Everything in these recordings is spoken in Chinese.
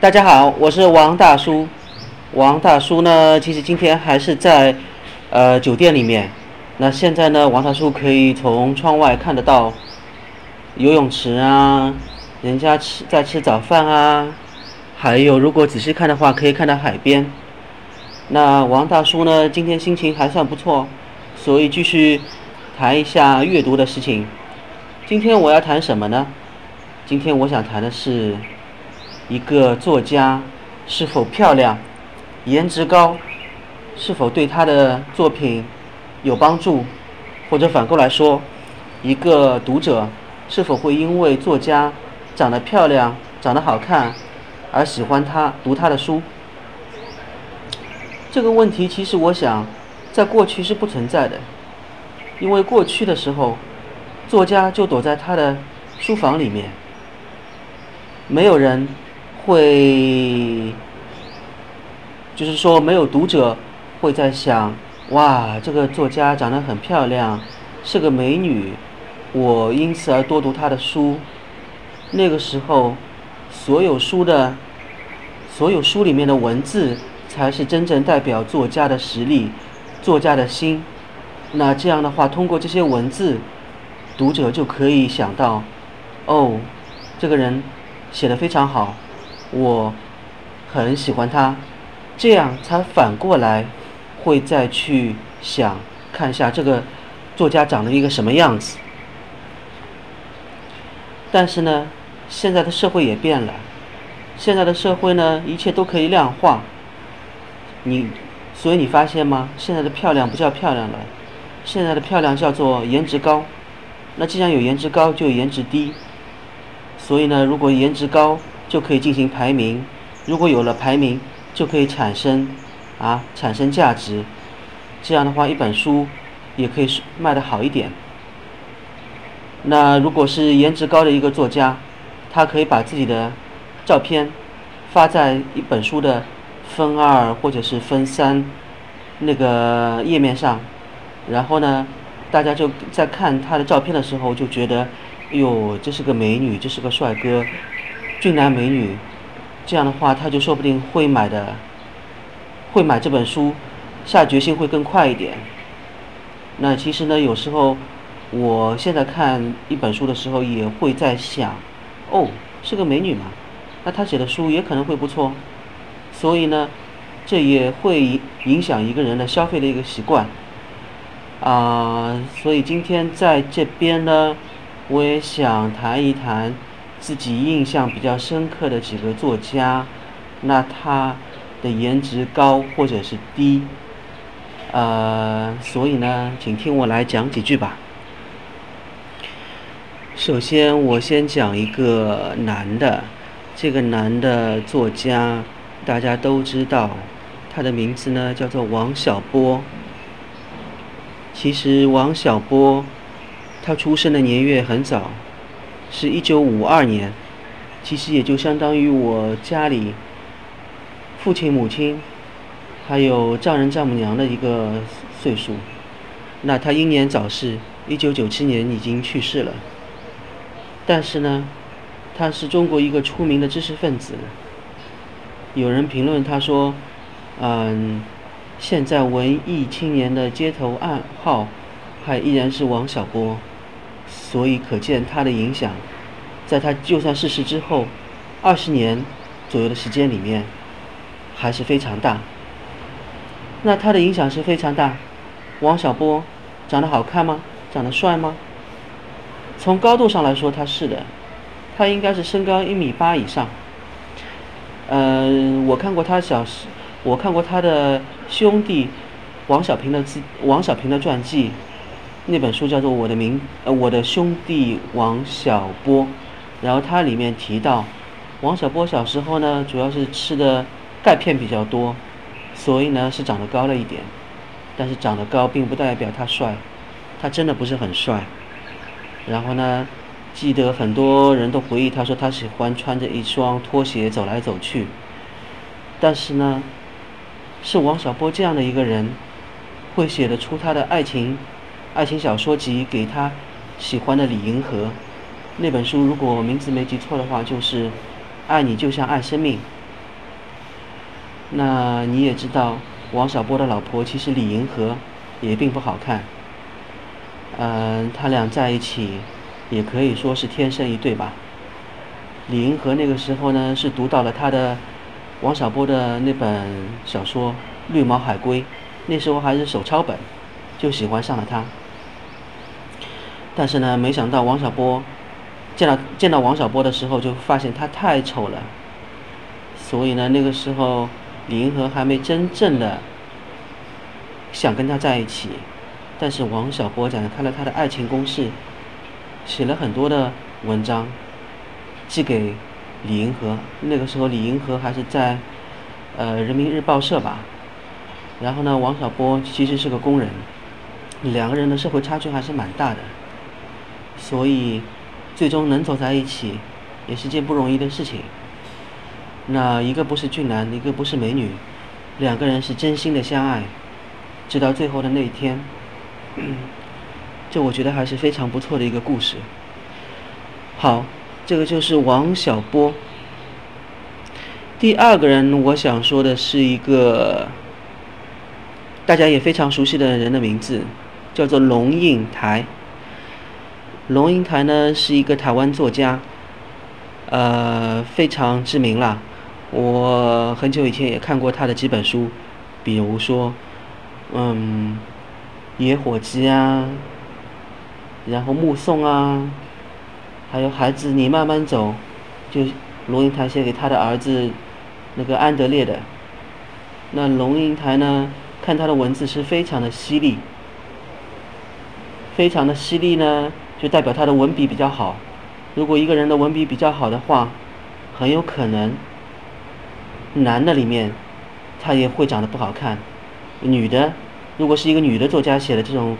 大家好，我是王大叔。王大叔呢，其实今天还是在呃酒店里面。那现在呢，王大叔可以从窗外看得到游泳池啊，人家吃在吃早饭啊，还有如果仔细看的话，可以看到海边。那王大叔呢，今天心情还算不错，所以继续谈一下阅读的事情。今天我要谈什么呢？今天我想谈的是。一个作家是否漂亮、颜值高，是否对他的作品有帮助，或者反过来说，一个读者是否会因为作家长得漂亮、长得好看而喜欢他、读他的书？这个问题其实我想，在过去是不存在的，因为过去的时候，作家就躲在他的书房里面，没有人。会，就是说，没有读者会在想，哇，这个作家长得很漂亮，是个美女，我因此而多读她的书。那个时候，所有书的，所有书里面的文字，才是真正代表作家的实力，作家的心。那这样的话，通过这些文字，读者就可以想到，哦，这个人写的非常好。我很喜欢他，这样才反过来会再去想看一下这个作家长了一个什么样子。但是呢，现在的社会也变了，现在的社会呢，一切都可以量化。你，所以你发现吗？现在的漂亮不叫漂亮了，现在的漂亮叫做颜值高。那既然有颜值高，就有颜值低。所以呢，如果颜值高，就可以进行排名，如果有了排名，就可以产生啊产生价值，这样的话一本书也可以卖得好一点。那如果是颜值高的一个作家，他可以把自己的照片发在一本书的分二或者是分三那个页面上，然后呢，大家就在看他的照片的时候就觉得，哎呦，这是个美女，这是个帅哥。俊男美女，这样的话，他就说不定会买的，会买这本书，下决心会更快一点。那其实呢，有时候我现在看一本书的时候，也会在想，哦，是个美女嘛，那她写的书也可能会不错。所以呢，这也会影响一个人的消费的一个习惯。啊，所以今天在这边呢，我也想谈一谈。自己印象比较深刻的几个作家，那他的颜值高或者是低，呃，所以呢，请听我来讲几句吧。首先，我先讲一个男的，这个男的作家大家都知道，他的名字呢叫做王小波。其实王小波，他出生的年月很早。是一九五二年，其实也就相当于我家里父亲、母亲，还有丈人、丈母娘的一个岁数。那他英年早逝，一九九七年已经去世了。但是呢，他是中国一个出名的知识分子。有人评论他说：“嗯，现在文艺青年的街头暗号，还依然是王小波。”所以可见他的影响，在他就算逝世之后，二十年左右的时间里面，还是非常大。那他的影响是非常大。王小波长得好看吗？长得帅吗？从高度上来说，他是的，他应该是身高一米八以上。嗯，我看过他小时，我看过他的兄弟王小平的自王小平的传记。那本书叫做《我的名》，呃，我的兄弟王小波，然后它里面提到，王小波小时候呢，主要是吃的钙片比较多，所以呢是长得高了一点，但是长得高并不代表他帅，他真的不是很帅。然后呢，记得很多人都回忆，他说他喜欢穿着一双拖鞋走来走去，但是呢，是王小波这样的一个人，会写得出他的爱情。爱情小说集给他喜欢的李银河那本书，如果名字没记错的话，就是《爱你就像爱生命》。那你也知道，王小波的老婆其实李银河也并不好看。嗯，他俩在一起，也可以说是天生一对吧。李银河那个时候呢，是读到了他的王小波的那本小说《绿毛海龟》，那时候还是手抄本，就喜欢上了他。但是呢，没想到王小波见到见到王小波的时候，就发现他太丑了。所以呢，那个时候李银河还没真正的想跟他在一起。但是王小波展开了他的爱情攻势，写了很多的文章，寄给李银河。那个时候李银河还是在呃人民日报社吧。然后呢，王小波其实是个工人，两个人的社会差距还是蛮大的，所以最终能走在一起也是件不容易的事情。那一个不是俊男，一个不是美女，两个人是真心的相爱，直到最后的那一天。这我觉得还是非常不错的一个故事。好，这个就是王小波。第二个人，我想说的是一个大家也非常熟悉的人的名字，叫做龙应台。龙应台呢是一个台湾作家，呃，非常知名了。我很久以前也看过他的几本书，比如说，嗯。野火鸡啊，然后目送啊，还有孩子你慢慢走，就龙应台写给他的儿子那个安德烈的。那龙应台呢，看他的文字是非常的犀利，非常的犀利呢，就代表他的文笔比较好。如果一个人的文笔比较好的话，很有可能男的里面他也会长得不好看，女的。如果是一个女的作家写的这种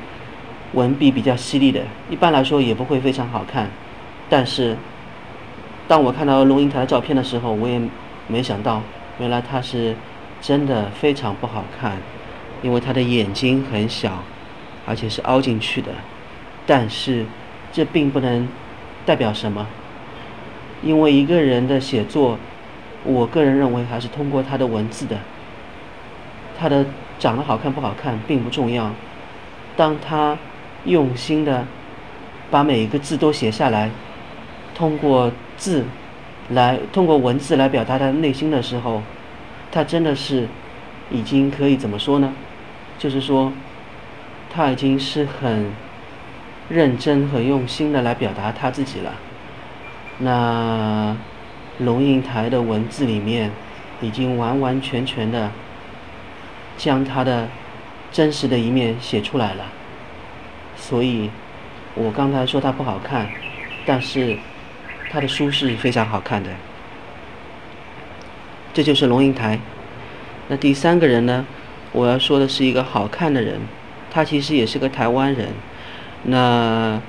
文笔比较犀利的，一般来说也不会非常好看。但是，当我看到龙应台的照片的时候，我也没想到，原来她是真的非常不好看，因为她的眼睛很小，而且是凹进去的。但是，这并不能代表什么，因为一个人的写作，我个人认为还是通过他的文字的，他的。长得好看不好看并不重要，当他用心的把每一个字都写下来，通过字来通过文字来表达他内心的时候，他真的是已经可以怎么说呢？就是说他已经是很认真、和用心的来表达他自己了。那龙应台的文字里面已经完完全全的。将他的真实的一面写出来了，所以，我刚才说他不好看，但是他的书是非常好看的。这就是龙应台。那第三个人呢？我要说的是一个好看的人，他其实也是个台湾人。那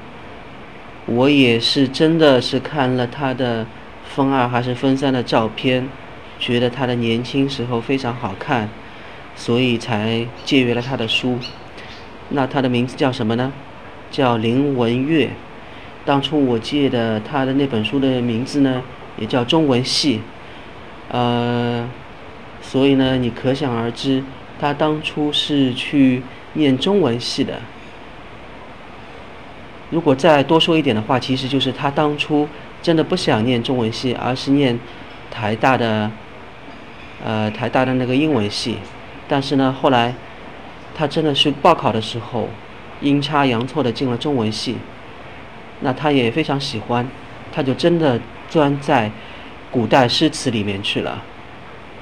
我也是真的是看了他的分二还是分三的照片，觉得他的年轻时候非常好看。所以才借阅了他的书。那他的名字叫什么呢？叫林文月。当初我借的他的那本书的名字呢，也叫中文系。呃，所以呢，你可想而知，他当初是去念中文系的。如果再多说一点的话，其实就是他当初真的不想念中文系，而是念台大的，呃，台大的那个英文系。但是呢，后来他真的是报考的时候阴差阳错的进了中文系，那他也非常喜欢，他就真的钻在古代诗词里面去了，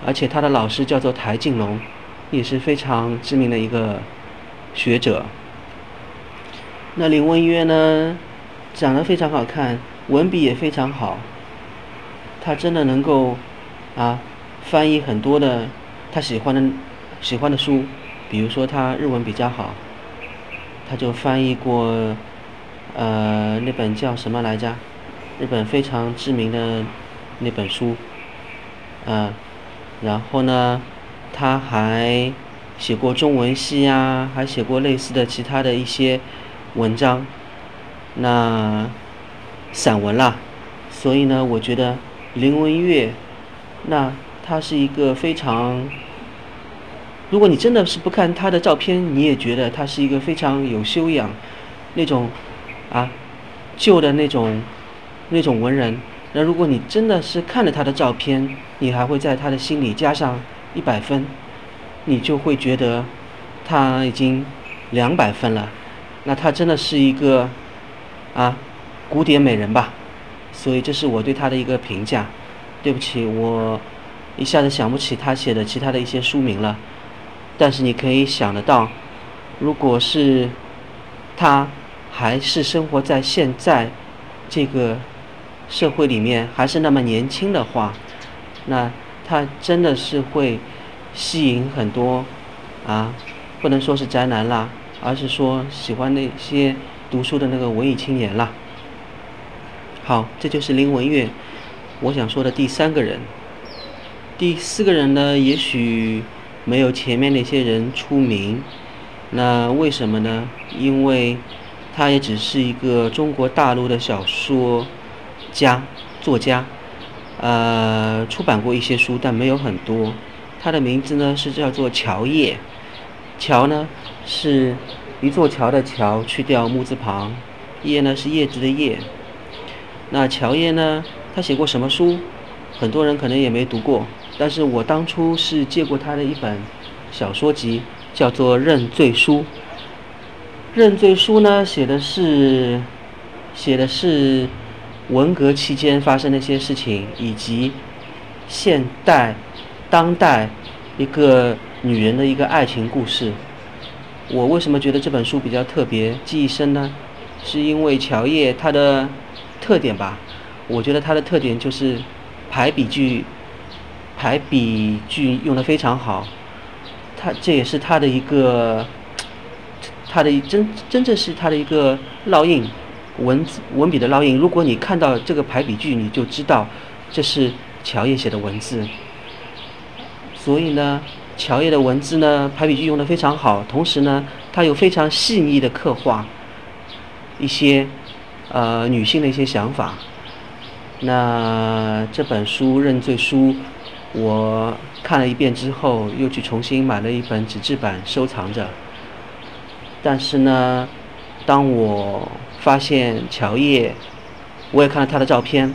而且他的老师叫做台静龙，也是非常知名的一个学者。那林文月呢，长得非常好看，文笔也非常好，他真的能够啊翻译很多的他喜欢的。喜欢的书，比如说他日文比较好，他就翻译过，呃，那本叫什么来着？日本非常知名的那本书，嗯，然后呢，他还写过中文系呀，还写过类似的其他的一些文章，那散文啦。所以呢，我觉得林文月，那他是一个非常。如果你真的是不看他的照片，你也觉得他是一个非常有修养，那种啊旧的那种那种文人。那如果你真的是看了他的照片，你还会在他的心里加上一百分，你就会觉得他已经两百分了。那他真的是一个啊古典美人吧？所以这是我对他的一个评价。对不起，我一下子想不起他写的其他的一些书名了。但是你可以想得到，如果是他还是生活在现在这个。社会里面还是那么年轻的话，那他真的是会吸引很多啊，不能说是宅男啦，而是说喜欢那些读书的那个文艺青年啦。好，这就是林文月，我想说的第三个人。第四个人呢，也许没有前面那些人出名，那为什么呢？因为他也只是一个中国大陆的小说。家作家，呃，出版过一些书，但没有很多。他的名字呢是叫做乔叶，乔呢是一座桥的桥，去掉木字旁，叶呢是叶子的叶。那乔叶呢，他写过什么书？很多人可能也没读过，但是我当初是借过他的一本小说集，叫做《认罪书》。《认罪书》呢，写的是，写的是。文革期间发生的一些事情，以及现代、当代一个女人的一个爱情故事。我为什么觉得这本书比较特别、记忆深呢？是因为乔叶她的特点吧？我觉得她的特点就是排比句，排比句用的非常好。她这也是她的一个，她的真真正是她的一个烙印。文字文笔的烙印，如果你看到这个排比句，你就知道这是乔叶写的文字。所以呢，乔叶的文字呢，排比句用的非常好，同时呢，他有非常细腻的刻画一些呃女性的一些想法。那这本书《认罪书》，我看了一遍之后，又去重新买了一本纸质版收藏着。但是呢，当我发现乔叶，我也看了她的照片，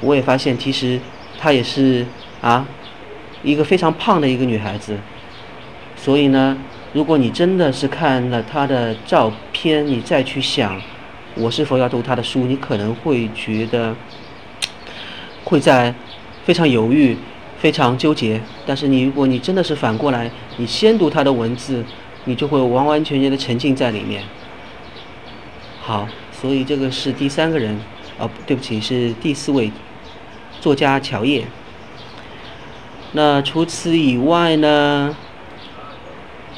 我也发现其实她也是啊一个非常胖的一个女孩子。所以呢，如果你真的是看了她的照片，你再去想我是否要读她的书，你可能会觉得会在非常犹豫、非常纠结。但是你如果你真的是反过来，你先读她的文字，你就会完完全全的沉浸在里面。好，所以这个是第三个人，哦，对不起，是第四位作家乔叶。那除此以外呢？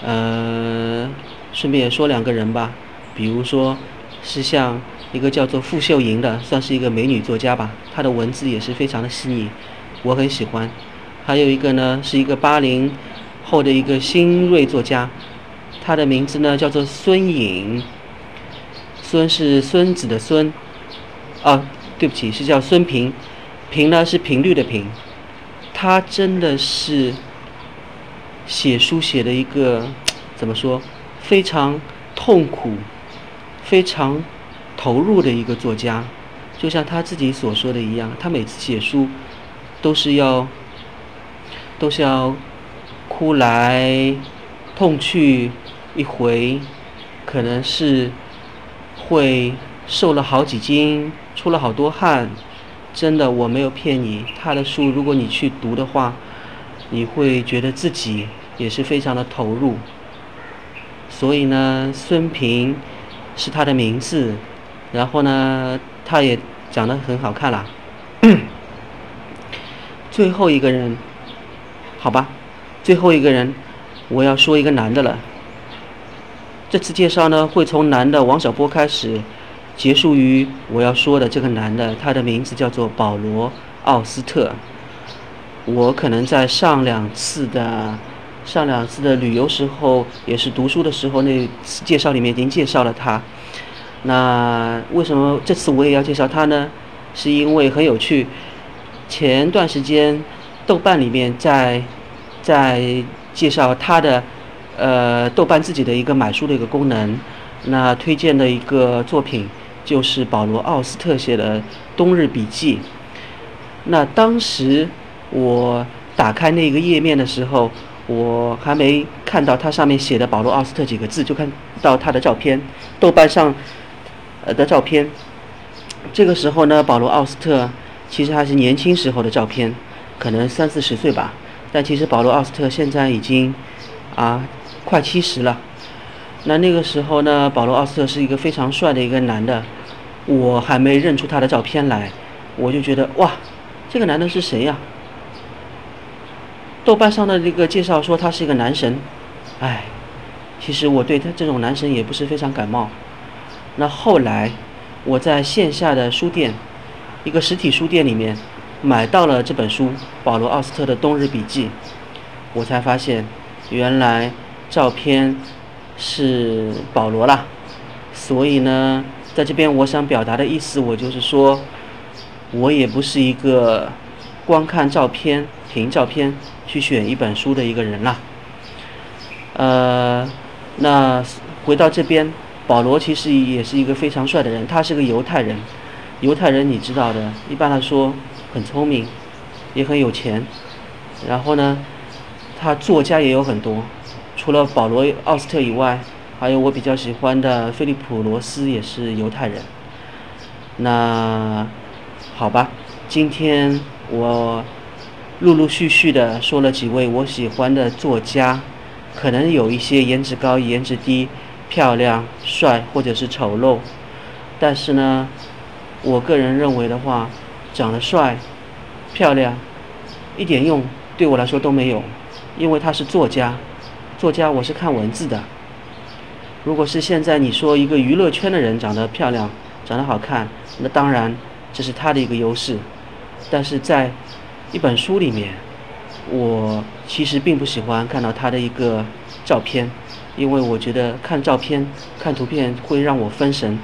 呃，顺便也说两个人吧，比如说是像一个叫做傅秀莹的，算是一个美女作家吧，她的文字也是非常的细腻，我很喜欢。还有一个呢，是一个八零后的一个新锐作家，他的名字呢叫做孙颖。孙是孙子的孙，啊，对不起，是叫孙平，平呢是频率的平，他真的是写书写的一个怎么说，非常痛苦、非常投入的一个作家，就像他自己所说的一样，他每次写书都是要都是要哭来痛去一回，可能是。会瘦了好几斤，出了好多汗，真的我没有骗你。他的书如果你去读的话，你会觉得自己也是非常的投入。所以呢，孙平是他的名字，然后呢，他也长得很好看啦。最后一个人，好吧，最后一个人，我要说一个男的了。这次介绍呢，会从男的王小波开始，结束于我要说的这个男的，他的名字叫做保罗·奥斯特。我可能在上两次的上两次的旅游时候，也是读书的时候，那次介绍里面已经介绍了他。那为什么这次我也要介绍他呢？是因为很有趣。前段时间，豆瓣里面在在介绍他的呃豆瓣自己的一个买书的一个功能。那推荐的一个作品就是保罗·奥斯特写的《冬日笔记》。那当时我打开那个页面的时候，我还没看到它上面写的保罗·奥斯特几个字，就看到他的照片，豆瓣上呃的照片。这个时候呢，保罗·奥斯特其实还是年轻时候的照片，可能三四十岁吧。但其实保罗·奥斯特现在已经啊快七十了。那那个时候呢，保罗·奥斯特是一个非常帅的一个男的，我还没认出他的照片来，我就觉得哇，这个男的是谁呀？豆瓣上的这个介绍说他是一个男神，哎，其实我对他这种男神也不是非常感冒。那后来我在线下的书店，一个实体书店里面买到了这本书《保罗·奥斯特的冬日笔记》，我才发现原来照片。是保罗啦，所以呢，在这边我想表达的意思，我就是说，我也不是一个光看照片、凭照片去选一本书的一个人啦。呃，那回到这边，保罗其实也是一个非常帅的人，他是个犹太人，犹太人你知道的，一般来说很聪明，也很有钱，然后呢，他作家也有很多。除了保罗·奥斯特以外，还有我比较喜欢的菲利普·罗斯也是犹太人。那好吧，今天我陆陆续续的说了几位我喜欢的作家，可能有一些颜值高、颜值低、漂亮、帅或者是丑陋，但是呢，我个人认为的话，长得帅、漂亮，一点用对我来说都没有，因为他是作家。作家，我是看文字的。如果是现在你说一个娱乐圈的人长得漂亮、长得好看，那当然这是他的一个优势。但是在一本书里面，我其实并不喜欢看到他的一个照片，因为我觉得看照片、看图片会让我分神。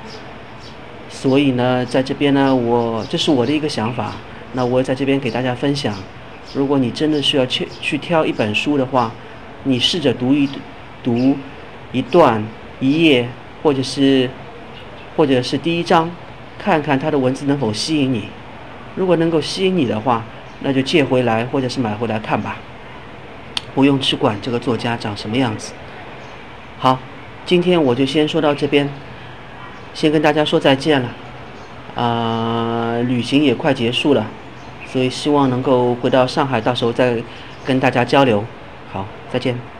所以呢，在这边呢，我这是我的一个想法。那我在这边给大家分享。如果你真的需要去去挑一本书的话，你试着读一读一段一页，或者是或者是第一章，看看它的文字能否吸引你。如果能够吸引你的话，那就借回来或者是买回来看吧，不用去管这个作家长什么样子。好，今天我就先说到这边，先跟大家说再见了。啊，旅行也快结束了，所以希望能够回到上海，到时候再跟大家交流。再见。